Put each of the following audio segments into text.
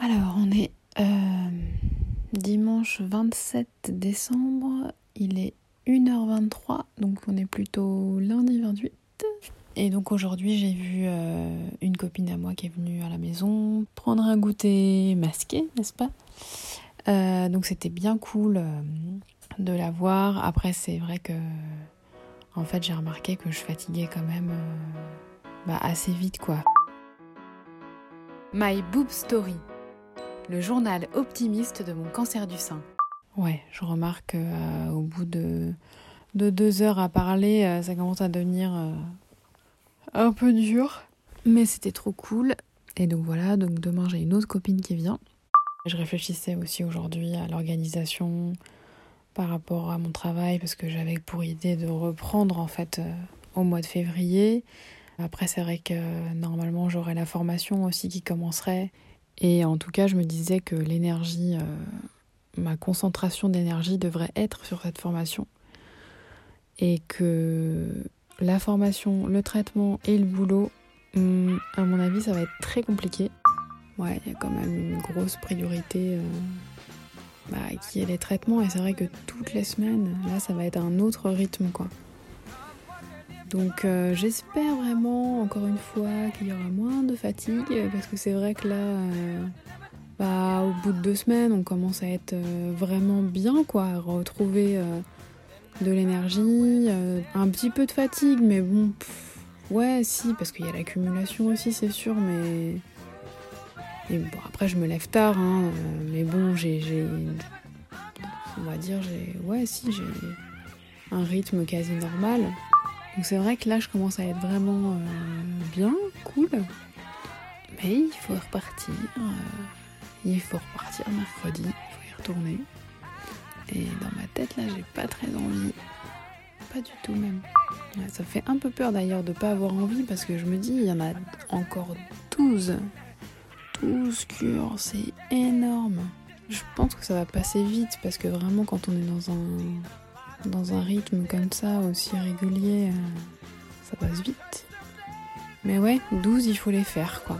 Alors, on est euh, dimanche 27 décembre, il est 1h23, donc on est plutôt lundi 28. Et donc aujourd'hui, j'ai vu euh, une copine à moi qui est venue à la maison prendre un goûter masqué, n'est-ce pas? Euh, Donc c'était bien cool de la voir. Après, c'est vrai que en fait, j'ai remarqué que je fatiguais quand même bah, assez vite, quoi. My Boob Story, le journal optimiste de mon cancer du sein. Ouais, je remarque qu'au bout de, de, deux heures à parler, euh, ça commence à devenir euh, un peu dur. Mais c'était trop cool. Et donc voilà, donc demain j'ai une autre copine qui vient. Je réfléchissais aussi aujourd'hui à l'organisation par rapport à mon travail parce que j'avais pour idée de reprendre en fait euh, au mois de février. Après, c'est vrai que normalement, j'aurai la formation aussi qui commencerait. Et en tout cas, je me disais que l'énergie, euh, ma concentration d'énergie devrait être sur cette formation. Et que la formation, le traitement et le boulot, hum, à mon avis, ça va être très compliqué. Ouais, il y a quand même une grosse priorité euh, bah, qui est les traitements. Et c'est vrai que toutes les semaines, là, ça va être un autre rythme, quoi. Donc euh, j'espère vraiment, encore une fois, qu'il y aura moins de fatigue, parce que c'est vrai que là, euh, bah, au bout de deux semaines, on commence à être euh, vraiment bien, quoi, à retrouver de l'énergie, un petit peu de fatigue, mais bon, ouais, si, parce qu'il y a l'accumulation aussi, c'est sûr, mais... Bon, après, je me lève tard, hein, mais bon, j'ai... On va dire, j'ai... Ouais, si, j'ai un rythme quasi normal. Donc c'est vrai que là je commence à être vraiment euh, bien, cool. Mais il faut repartir. Euh, il faut repartir mercredi, il faut y retourner. Et dans ma tête là j'ai pas très envie. Pas du tout même. ça fait un peu peur d'ailleurs de pas avoir envie parce que je me dis il y en a encore 12. 12 cures, c'est énorme. Je pense que ça va passer vite parce que vraiment quand on est dans un dans un rythme comme ça, aussi régulier, euh, ça passe vite. Mais ouais, 12, il faut les faire, quoi.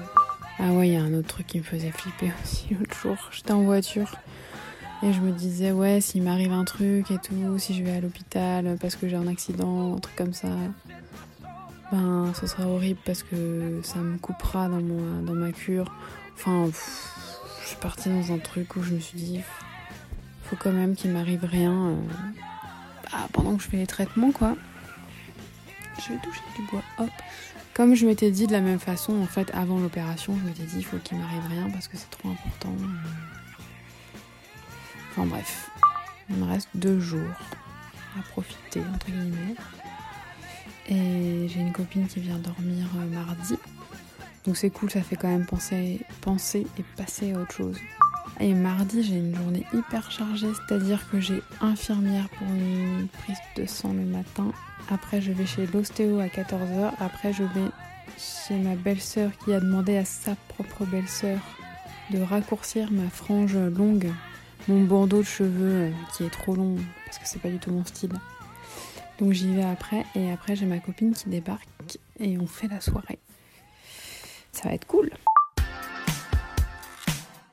Ah ouais, il y a un autre truc qui me faisait flipper aussi l'autre jour. J'étais en voiture et je me disais, ouais, s'il m'arrive un truc et tout, si je vais à l'hôpital parce que j'ai un accident, un truc comme ça, ben, ce sera horrible parce que ça me coupera dans, mon, dans ma cure. Enfin, je suis partie dans un truc où je me suis dit, faut quand même qu'il m'arrive rien. Euh, ah, pendant que je fais les traitements, quoi. Je vais toucher du bois, hop. Comme je m'étais dit de la même façon, en fait, avant l'opération, je m'étais dit, il faut qu'il m'arrive rien parce que c'est trop important. Enfin bref, il me reste deux jours à profiter, entre guillemets. Et j'ai une copine qui vient dormir euh, mardi. Donc c'est cool, ça fait quand même penser, penser et passer à autre chose. Et mardi, j'ai une journée hyper chargée, c'est-à-dire que j'ai infirmière pour une prise de sang le matin. Après, je vais chez l'ostéo à 14h. Après, je vais chez ma belle-sœur qui a demandé à sa propre belle-sœur de raccourcir ma frange longue, mon bandeau de cheveux euh, qui est trop long parce que c'est pas du tout mon style. Donc j'y vais après et après j'ai ma copine qui débarque et on fait la soirée. Ça va être cool.